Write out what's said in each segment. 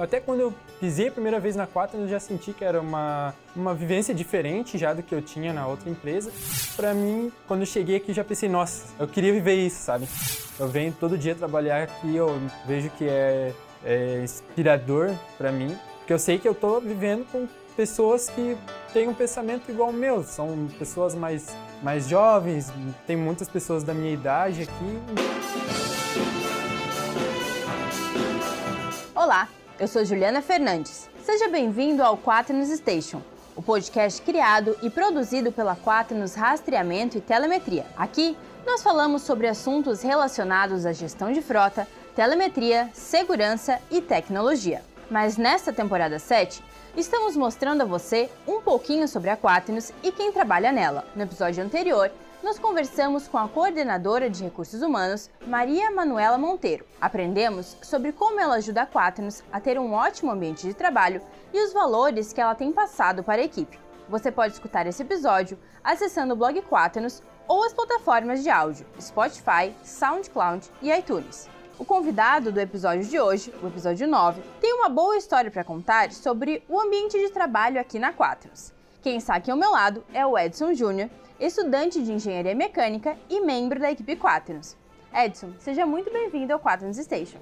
Até quando eu pisei a primeira vez na Quaternos, eu já senti que era uma, uma vivência diferente já do que eu tinha na outra empresa. Para mim, quando eu cheguei aqui, já pensei, nossa, eu queria viver isso, sabe? Eu venho todo dia trabalhar aqui, eu vejo que é, é inspirador para mim, porque eu sei que eu tô vivendo com pessoas que têm um pensamento igual ao meu, são pessoas mais, mais jovens, tem muitas pessoas da minha idade aqui. Olá, eu sou Juliana Fernandes. Seja bem-vindo ao Quaternos Station, o podcast criado e produzido pela Quaternos Rastreamento e Telemetria. Aqui, nós falamos sobre assuntos relacionados à gestão de frota, telemetria, segurança e tecnologia. Mas nesta temporada 7, estamos mostrando a você um pouquinho sobre a Quaternos e quem trabalha nela. No episódio anterior, nós conversamos com a coordenadora de recursos humanos, Maria Manuela Monteiro. Aprendemos sobre como ela ajuda a Quaternos a ter um ótimo ambiente de trabalho e os valores que ela tem passado para a equipe. Você pode escutar esse episódio acessando o blog Quaternos ou as plataformas de áudio Spotify, SoundCloud e iTunes. O convidado do episódio de hoje, o episódio 9, tem uma boa história para contar sobre o ambiente de trabalho aqui na Quaternos. Quem está aqui ao meu lado é o Edson Júnior, estudante de engenharia mecânica e membro da equipe Quaternos. Edson, seja muito bem-vindo ao Quaternos Station.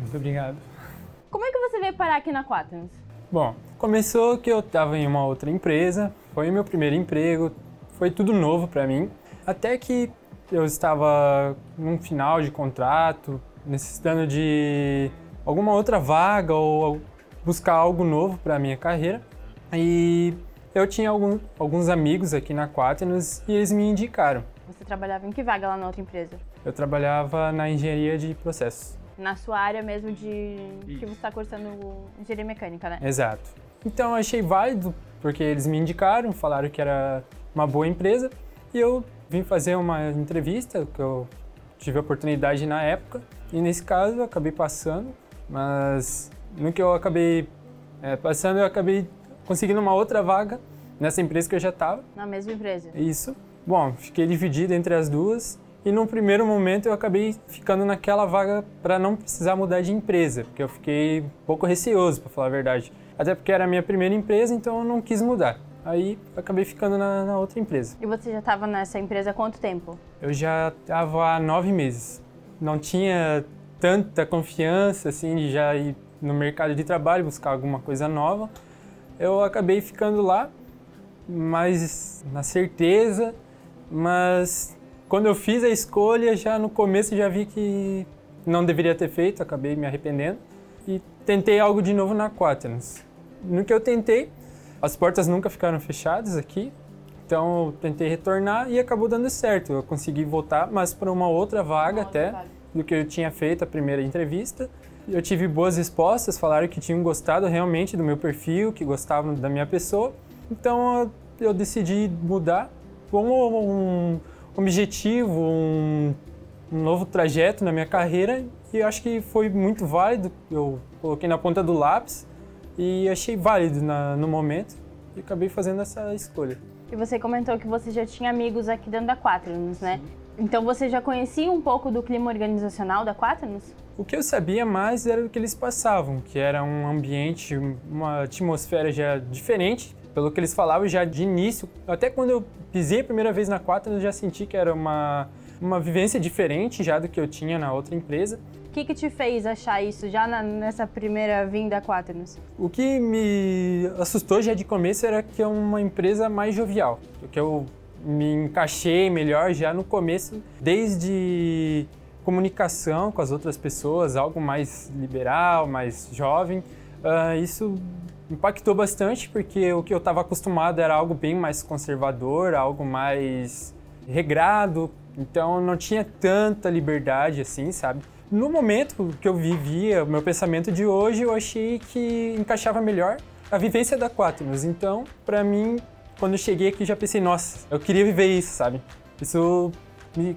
Muito obrigado. Como é que você veio parar aqui na Quaternos? Bom, começou que eu estava em uma outra empresa, foi meu primeiro emprego, foi tudo novo para mim, até que eu estava num final de contrato, necessitando de alguma outra vaga ou buscar algo novo para minha carreira. E eu tinha algum, alguns amigos aqui na Quaternos e eles me indicaram. Você trabalhava em que vaga lá na outra empresa? Eu trabalhava na engenharia de processos. Na sua área mesmo de que você está cursando engenharia mecânica, né? Exato. Então eu achei válido, porque eles me indicaram, falaram que era uma boa empresa, e eu vim fazer uma entrevista, que eu tive a oportunidade na época, e nesse caso eu acabei passando, mas no que eu acabei é, passando, eu acabei conseguindo uma outra vaga nessa empresa que eu já estava. Na mesma empresa? Isso. Bom, fiquei dividido entre as duas e num primeiro momento eu acabei ficando naquela vaga para não precisar mudar de empresa, porque eu fiquei um pouco receoso, para falar a verdade. Até porque era a minha primeira empresa, então eu não quis mudar. Aí acabei ficando na, na outra empresa. E você já estava nessa empresa há quanto tempo? Eu já estava há nove meses. Não tinha tanta confiança assim de já ir no mercado de trabalho buscar alguma coisa nova eu acabei ficando lá, mas na certeza, mas quando eu fiz a escolha, já no começo já vi que não deveria ter feito, acabei me arrependendo e tentei algo de novo na Quaternos. No que eu tentei, as portas nunca ficaram fechadas aqui, então eu tentei retornar e acabou dando certo. Eu consegui voltar, mas para uma outra vaga uma até outra do que eu tinha feito a primeira entrevista eu tive boas respostas, falaram que tinham gostado realmente do meu perfil, que gostavam da minha pessoa. Então eu decidi mudar como um objetivo, um, um novo trajeto na minha carreira e acho que foi muito válido. Eu coloquei na ponta do lápis e achei válido na, no momento e acabei fazendo essa escolha. E você comentou que você já tinha amigos aqui dentro da Quaternos, né? Sim. Então você já conhecia um pouco do clima organizacional da Quaternos? O que eu sabia mais era o que eles passavam, que era um ambiente, uma atmosfera já diferente, pelo que eles falavam já de início. Até quando eu pisei a primeira vez na Quaternos, já senti que era uma, uma vivência diferente já do que eu tinha na outra empresa. O que, que te fez achar isso já na, nessa primeira vinda à Quaternos? O que me assustou já de começo era que é uma empresa mais jovial, que eu me encaixei melhor já no começo, desde comunicação com as outras pessoas, algo mais liberal, mais jovem. Uh, isso impactou bastante porque o que eu estava acostumado era algo bem mais conservador, algo mais regrado, então não tinha tanta liberdade assim, sabe? No momento que eu vivia, o meu pensamento de hoje, eu achei que encaixava melhor a vivência da Quaternos. Então, para mim, quando eu cheguei aqui, já pensei, nossa, eu queria viver isso, sabe? Isso me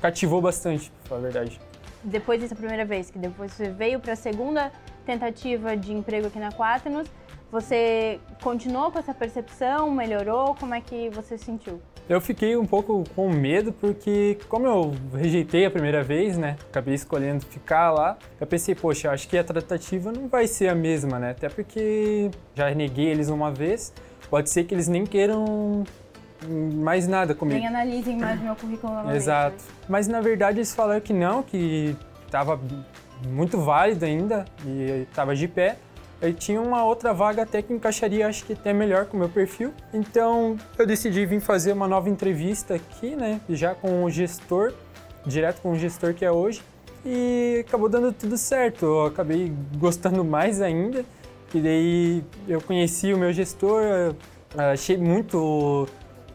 cativou bastante, pra falar a verdade. Depois dessa primeira vez, que depois você veio para a segunda tentativa de emprego aqui na Quaternos, Você continuou com essa percepção? Melhorou? Como é que você sentiu? Eu fiquei um pouco com medo porque, como eu rejeitei a primeira vez, né? Acabei escolhendo ficar lá. Eu pensei, poxa, acho que a tratativa não vai ser a mesma, né? Até porque já neguei eles uma vez. Pode ser que eles nem queiram mais nada comigo. Nem analisem mais meu currículo novamente. Exato. Mas na verdade eles falaram que não, que estava muito válido ainda e estava de pé. Eu tinha uma outra vaga até que encaixaria, acho que até melhor com o meu perfil. Então eu decidi vir fazer uma nova entrevista aqui, né? Já com o gestor, direto com o gestor que é hoje. E acabou dando tudo certo. Eu acabei gostando mais ainda. E daí eu conheci o meu gestor, achei muito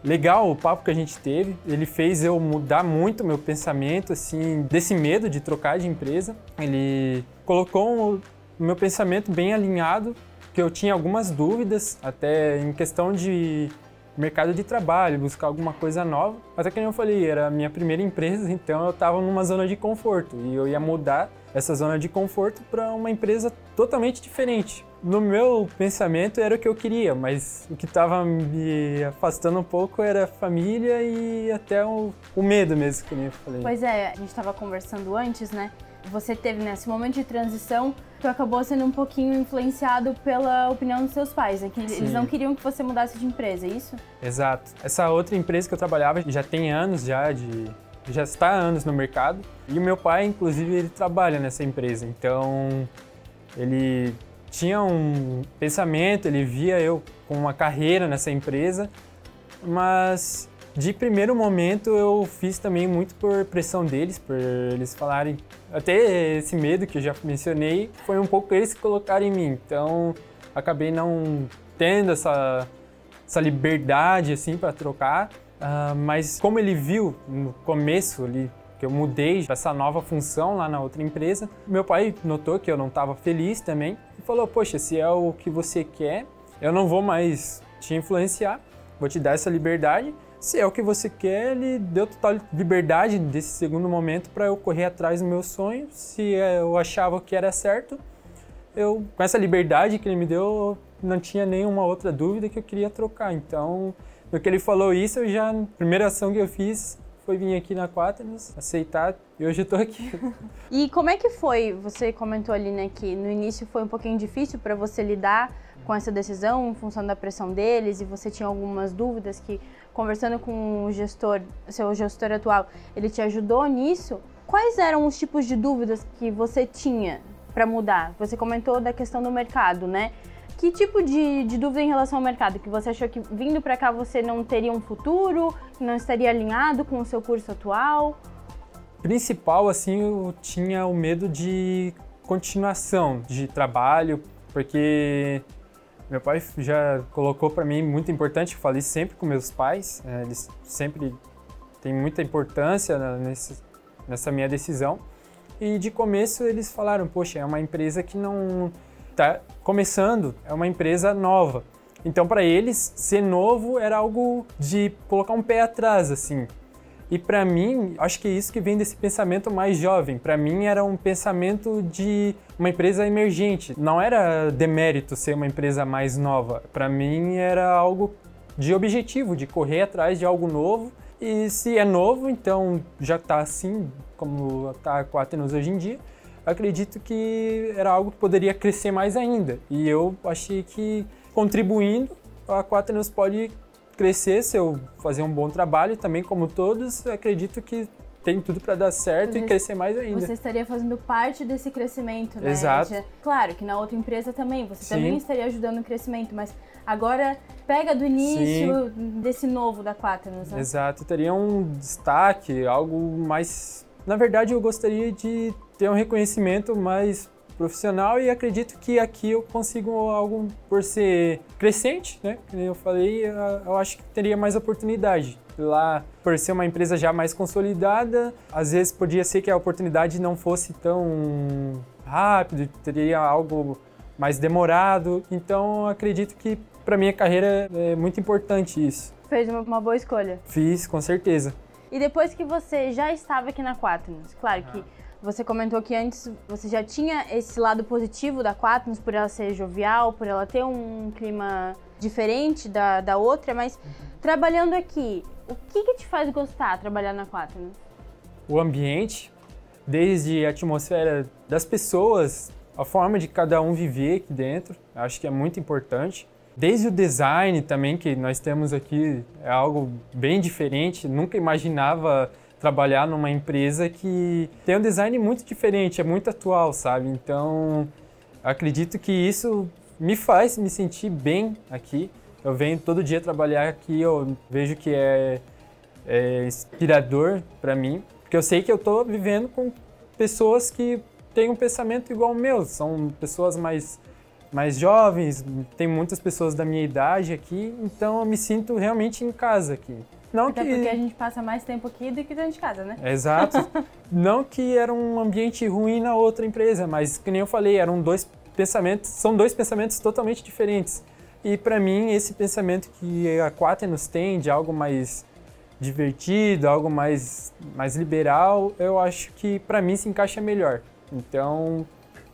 legal o papo que a gente teve. Ele fez eu mudar muito meu pensamento, assim, desse medo de trocar de empresa. Ele colocou o meu pensamento bem alinhado, que eu tinha algumas dúvidas, até em questão de mercado de trabalho, buscar alguma coisa nova. Mas que eu falei, era a minha primeira empresa, então eu estava numa zona de conforto e eu ia mudar essa zona de conforto para uma empresa totalmente diferente. No meu pensamento era o que eu queria, mas o que estava me afastando um pouco era a família e até o, o medo mesmo, que eu falei. Pois é, a gente estava conversando antes, né? Você teve nesse momento de transição tu acabou sendo um pouquinho influenciado pela opinião dos seus pais, né? Que Sim. eles não queriam que você mudasse de empresa, é isso? Exato. Essa outra empresa que eu trabalhava já tem anos já de já está há anos no mercado e o meu pai, inclusive, ele trabalha nessa empresa. Então, ele tinha um pensamento, ele via eu com uma carreira nessa empresa, mas de primeiro momento eu fiz também muito por pressão deles, por eles falarem. Até esse medo que eu já mencionei foi um pouco eles que colocaram em mim. Então acabei não tendo essa, essa liberdade assim para trocar. Uh, mas como ele viu no começo ali que eu mudei essa nova função lá na outra empresa, meu pai notou que eu não estava feliz também falou: Poxa, se é o que você quer, eu não vou mais te influenciar, vou te dar essa liberdade se é o que você quer, ele deu total liberdade desse segundo momento para eu correr atrás do meu sonho. Se eu achava que era certo, eu com essa liberdade que ele me deu, não tinha nenhuma outra dúvida que eu queria trocar. Então, no que ele falou isso, eu já a primeira ação que eu fiz foi vir aqui na Quaternos, aceitar e hoje eu tô aqui. E como é que foi? Você comentou ali, né, que no início foi um pouquinho difícil para você lidar com essa decisão em função da pressão deles e você tinha algumas dúvidas que conversando com o gestor, seu gestor atual, ele te ajudou nisso? Quais eram os tipos de dúvidas que você tinha para mudar? Você comentou da questão do mercado, né? Que tipo de, de, dúvida em relação ao mercado? Que você achou que vindo para cá você não teria um futuro, que não estaria alinhado com o seu curso atual? Principal, assim, eu tinha o medo de continuação de trabalho, porque meu pai já colocou para mim muito importante, eu falei sempre com meus pais, é, eles sempre têm muita importância nessa minha decisão. E de começo eles falaram, poxa, é uma empresa que não está começando, é uma empresa nova. Então para eles ser novo era algo de colocar um pé atrás assim. E para mim, acho que é isso que vem desse pensamento mais jovem. Para mim era um pensamento de uma empresa emergente. Não era demérito ser uma empresa mais nova. Para mim era algo de objetivo, de correr atrás de algo novo. E se é novo, então já está assim, como está com a Atenos hoje em dia, acredito que era algo que poderia crescer mais ainda. E eu achei que contribuindo, a Quaternos pode crescer se eu fazer um bom trabalho, também como todos, acredito que tem tudo para dar certo você, e crescer mais ainda. Você estaria fazendo parte desse crescimento, né? Exato. Claro que na outra empresa também, você Sim. também estaria ajudando no crescimento, mas agora pega do início Sim. desse novo da Quaternos, né? Exato, teria um destaque, algo mais... Na verdade, eu gostaria de ter um reconhecimento mais profissional e acredito que aqui eu consigo algo por ser crescente, né? Como eu falei, eu acho que teria mais oportunidade. Lá, por ser uma empresa já mais consolidada, às vezes podia ser que a oportunidade não fosse tão rápido, teria algo mais demorado. Então, acredito que para minha carreira é muito importante isso. Fez uma boa escolha. Fiz, com certeza. E depois que você já estava aqui na Quaternos, claro que Você comentou que antes você já tinha esse lado positivo da Quatnos por ela ser jovial, por ela ter um clima diferente da, da outra, mas trabalhando aqui, o que, que te faz gostar trabalhar na Quatnos? O ambiente, desde a atmosfera das pessoas, a forma de cada um viver aqui dentro, acho que é muito importante. Desde o design também, que nós temos aqui, é algo bem diferente. Nunca imaginava trabalhar numa empresa que tem um design muito diferente, é muito atual, sabe? Então, acredito que isso me faz me sentir bem aqui. Eu venho todo dia trabalhar aqui, eu vejo que é, é inspirador para mim, porque eu sei que eu estou vivendo com pessoas que têm um pensamento igual ao meu, são pessoas mais mais jovens, tem muitas pessoas da minha idade aqui, então eu me sinto realmente em casa aqui. Não Até que... porque a gente passa mais tempo aqui do que dentro de casa, né? Exato. Não que era um ambiente ruim na outra empresa, mas que nem eu falei, eram dois pensamentos, são dois pensamentos totalmente diferentes. E para mim, esse pensamento que a Quaternos tem de algo mais divertido, algo mais, mais liberal, eu acho que para mim se encaixa melhor. Então,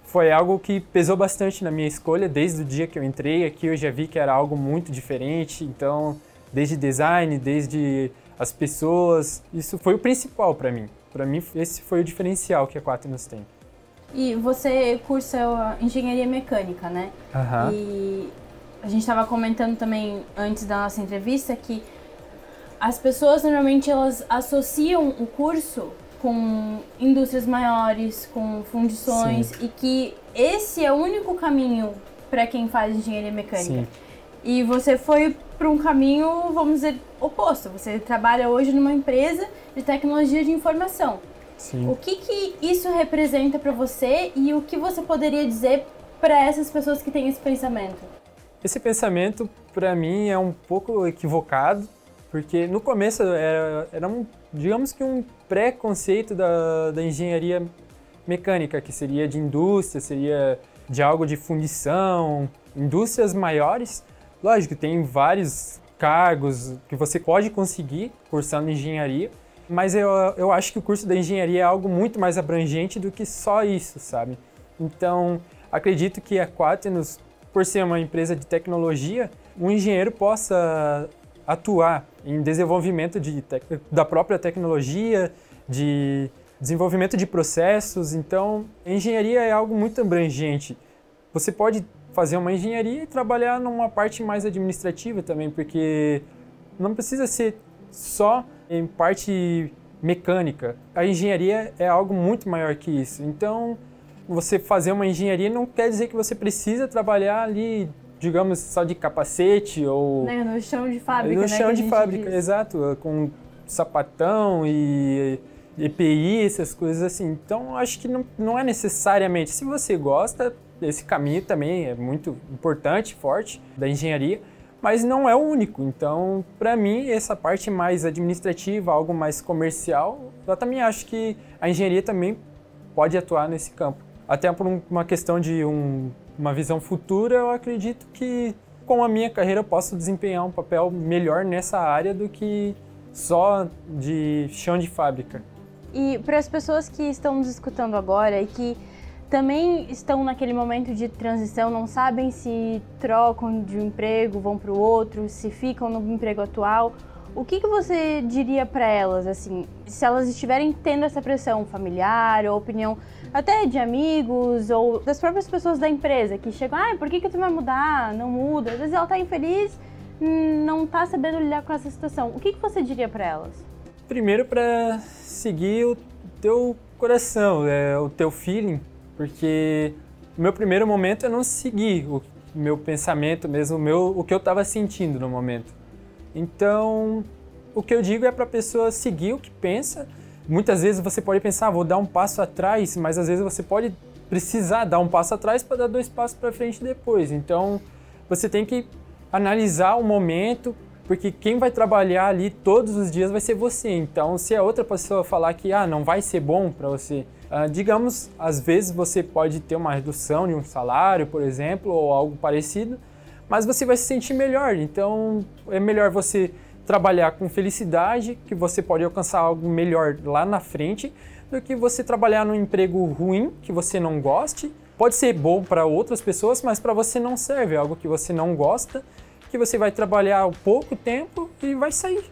foi algo que pesou bastante na minha escolha desde o dia que eu entrei aqui. Eu já vi que era algo muito diferente, então, desde design, desde as pessoas, isso foi o principal para mim. Para mim, esse foi o diferencial que a Quaternos tem. E você cursa engenharia mecânica, né? Uhum. E a gente estava comentando também antes da nossa entrevista que as pessoas normalmente elas associam o curso com indústrias maiores, com fundições Sim. e que esse é o único caminho para quem faz engenharia mecânica. Sim. E você foi para um caminho, vamos dizer, oposto. Você trabalha hoje numa empresa de tecnologia de informação. Sim. O que, que isso representa para você e o que você poderia dizer para essas pessoas que têm esse pensamento? Esse pensamento, para mim, é um pouco equivocado, porque no começo era, era um, digamos que um preconceito da, da engenharia mecânica, que seria de indústria, seria de algo de fundição, indústrias maiores. Lógico, tem vários cargos que você pode conseguir cursando engenharia, mas eu, eu acho que o curso da engenharia é algo muito mais abrangente do que só isso, sabe? Então, acredito que a Quaternos, por ser uma empresa de tecnologia, um engenheiro possa atuar em desenvolvimento de da própria tecnologia, de desenvolvimento de processos. Então, engenharia é algo muito abrangente. Você pode fazer uma engenharia e trabalhar numa parte mais administrativa também, porque não precisa ser só em parte mecânica. A engenharia é algo muito maior que isso. Então, você fazer uma engenharia não quer dizer que você precisa trabalhar ali digamos, só de capacete ou... Né, no chão de fábrica, No né, chão de fábrica, diz. exato, com sapatão e EPI, essas coisas assim. Então, acho que não, não é necessariamente. Se você gosta, esse caminho também é muito importante, forte, da engenharia, mas não é o único. Então, para mim, essa parte mais administrativa, algo mais comercial, eu também acho que a engenharia também pode atuar nesse campo. Até por uma questão de um uma visão futura, eu acredito que com a minha carreira eu posso desempenhar um papel melhor nessa área do que só de chão de fábrica. E para as pessoas que estão nos escutando agora e que também estão naquele momento de transição, não sabem se trocam de um emprego, vão para o outro, se ficam no emprego atual, o que, que você diria para elas, assim, se elas estiverem tendo essa pressão familiar ou opinião até de amigos ou das próprias pessoas da empresa que chegam, ah, por que, que tu vai mudar? Não muda. Às vezes ela tá infeliz, não tá sabendo lidar com essa situação. O que, que você diria para elas? Primeiro, para seguir o teu coração, é, o teu feeling, porque meu primeiro momento é não seguir o meu pensamento mesmo, o, meu, o que eu estava sentindo no momento. Então, o que eu digo é para a pessoa seguir o que pensa, muitas vezes você pode pensar, ah, vou dar um passo atrás, mas às vezes você pode precisar dar um passo atrás para dar dois passos para frente depois. Então, você tem que analisar o momento, porque quem vai trabalhar ali todos os dias vai ser você. Então, se a outra pessoa falar que ah, não vai ser bom para você, ah, digamos, às vezes você pode ter uma redução de um salário, por exemplo, ou algo parecido, mas você vai se sentir melhor. Então, é melhor você trabalhar com felicidade, que você pode alcançar algo melhor lá na frente, do que você trabalhar num emprego ruim, que você não goste. Pode ser bom para outras pessoas, mas para você não serve, é algo que você não gosta, que você vai trabalhar pouco tempo e vai sair.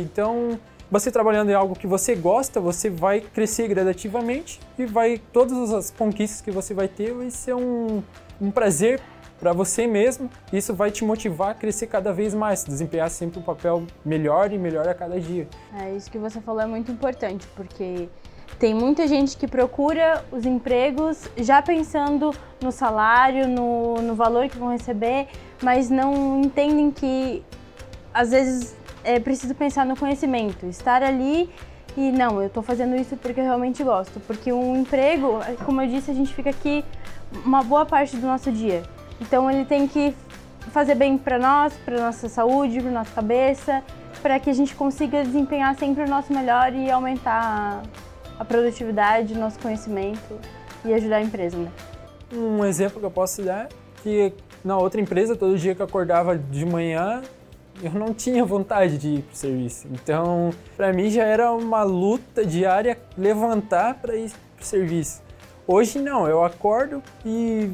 Então, você trabalhando em algo que você gosta, você vai crescer gradativamente e vai todas as conquistas que você vai ter vai ser um, um prazer para você mesmo. Isso vai te motivar a crescer cada vez mais, desempenhar sempre um papel melhor e melhor a cada dia. É isso que você falou é muito importante, porque tem muita gente que procura os empregos já pensando no salário, no, no valor que vão receber, mas não entendem que às vezes é preciso pensar no conhecimento, estar ali e não, eu estou fazendo isso porque eu realmente gosto. Porque um emprego, como eu disse, a gente fica aqui uma boa parte do nosso dia. Então ele tem que fazer bem para nós, para nossa saúde, para nossa cabeça, para que a gente consiga desempenhar sempre o nosso melhor e aumentar a produtividade, o nosso conhecimento e ajudar a empresa. Né? Um exemplo que eu posso dar é que na outra empresa, todo dia que eu acordava de manhã, eu não tinha vontade de ir para o serviço. Então, para mim já era uma luta diária levantar para ir para o serviço. Hoje não, eu acordo e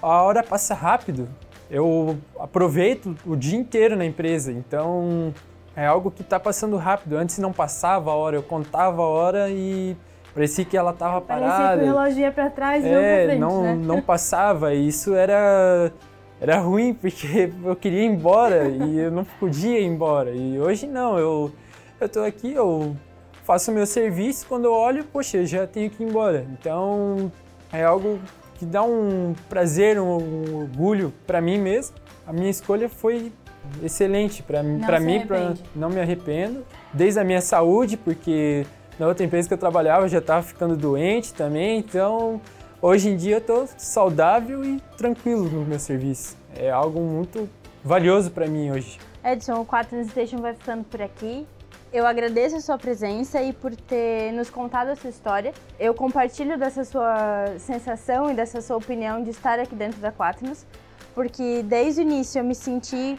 a hora passa rápido. Eu aproveito o dia inteiro na empresa, então é algo que está passando rápido. Antes não passava a hora, eu contava a hora e parecia que ela estava parada. Parecia que o relógio ia para trás e é, não para frente, não, né? não passava. E isso era era ruim porque eu queria ir embora e eu não podia ir embora. E hoje não, eu eu tô aqui, eu faço o meu serviço, quando eu olho, poxa, eu já tenho que ir embora. Então, é algo que dá um prazer, um, um orgulho para mim mesmo. A minha escolha foi excelente para mim, para não me arrependo. Desde a minha saúde, porque na outra empresa que eu trabalhava eu já estava ficando doente também, então Hoje em dia eu estou saudável e tranquilo no meu serviço. É algo muito valioso para mim hoje. Edson, o 4 News Station vai ficando por aqui. Eu agradeço a sua presença e por ter nos contado a sua história. Eu compartilho dessa sua sensação e dessa sua opinião de estar aqui dentro da Quaternos, porque desde o início eu me senti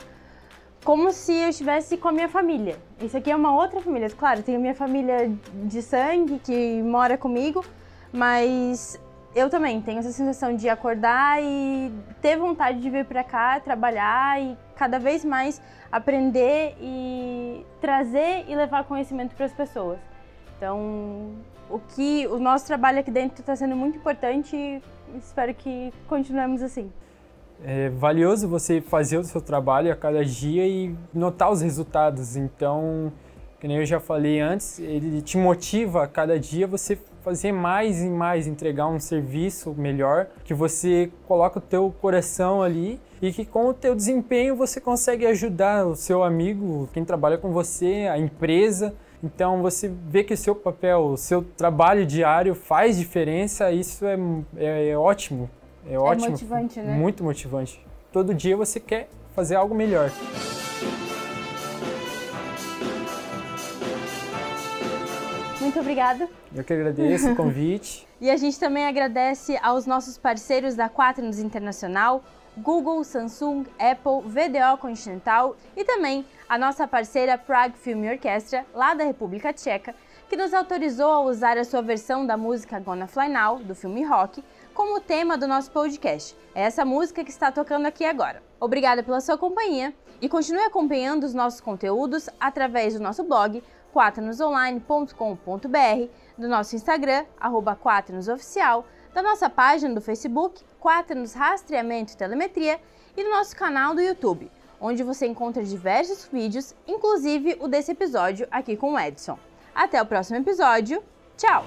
como se eu estivesse com a minha família. Isso aqui é uma outra família. Claro, tenho minha família de sangue que mora comigo, mas eu também tenho essa sensação de acordar e ter vontade de vir para cá, trabalhar e cada vez mais aprender e trazer e levar conhecimento para as pessoas. Então, o que o nosso trabalho aqui dentro está sendo muito importante e espero que continuemos assim. É valioso você fazer o seu trabalho a cada dia e notar os resultados. Então, nem eu já falei antes, ele te motiva a cada dia você fazer mais e mais, entregar um serviço melhor, que você coloca o teu coração ali e que com o teu desempenho você consegue ajudar o seu amigo, quem trabalha com você, a empresa. Então você vê que o seu papel, o seu trabalho diário faz diferença, isso é, é, é ótimo. É, é ótimo. Motivante, né? Muito motivante. Todo dia você quer fazer algo melhor. Muito obrigada. Eu que agradeço o convite. e a gente também agradece aos nossos parceiros da Quaternos Internacional, Google, Samsung, Apple, VDO Continental e também a nossa parceira Prague Film Orchestra, lá da República Tcheca, que nos autorizou a usar a sua versão da música Gonna Fly Now, do filme Rock, como tema do nosso podcast. É essa música que está tocando aqui agora. Obrigada pela sua companhia e continue acompanhando os nossos conteúdos através do nosso blog quaternosonline.com.br, do nosso Instagram, arroba Quaternosoficial, da nossa página do Facebook, Quaternos Rastreamento e Telemetria, e do nosso canal do YouTube, onde você encontra diversos vídeos, inclusive o desse episódio aqui com o Edson. Até o próximo episódio. Tchau!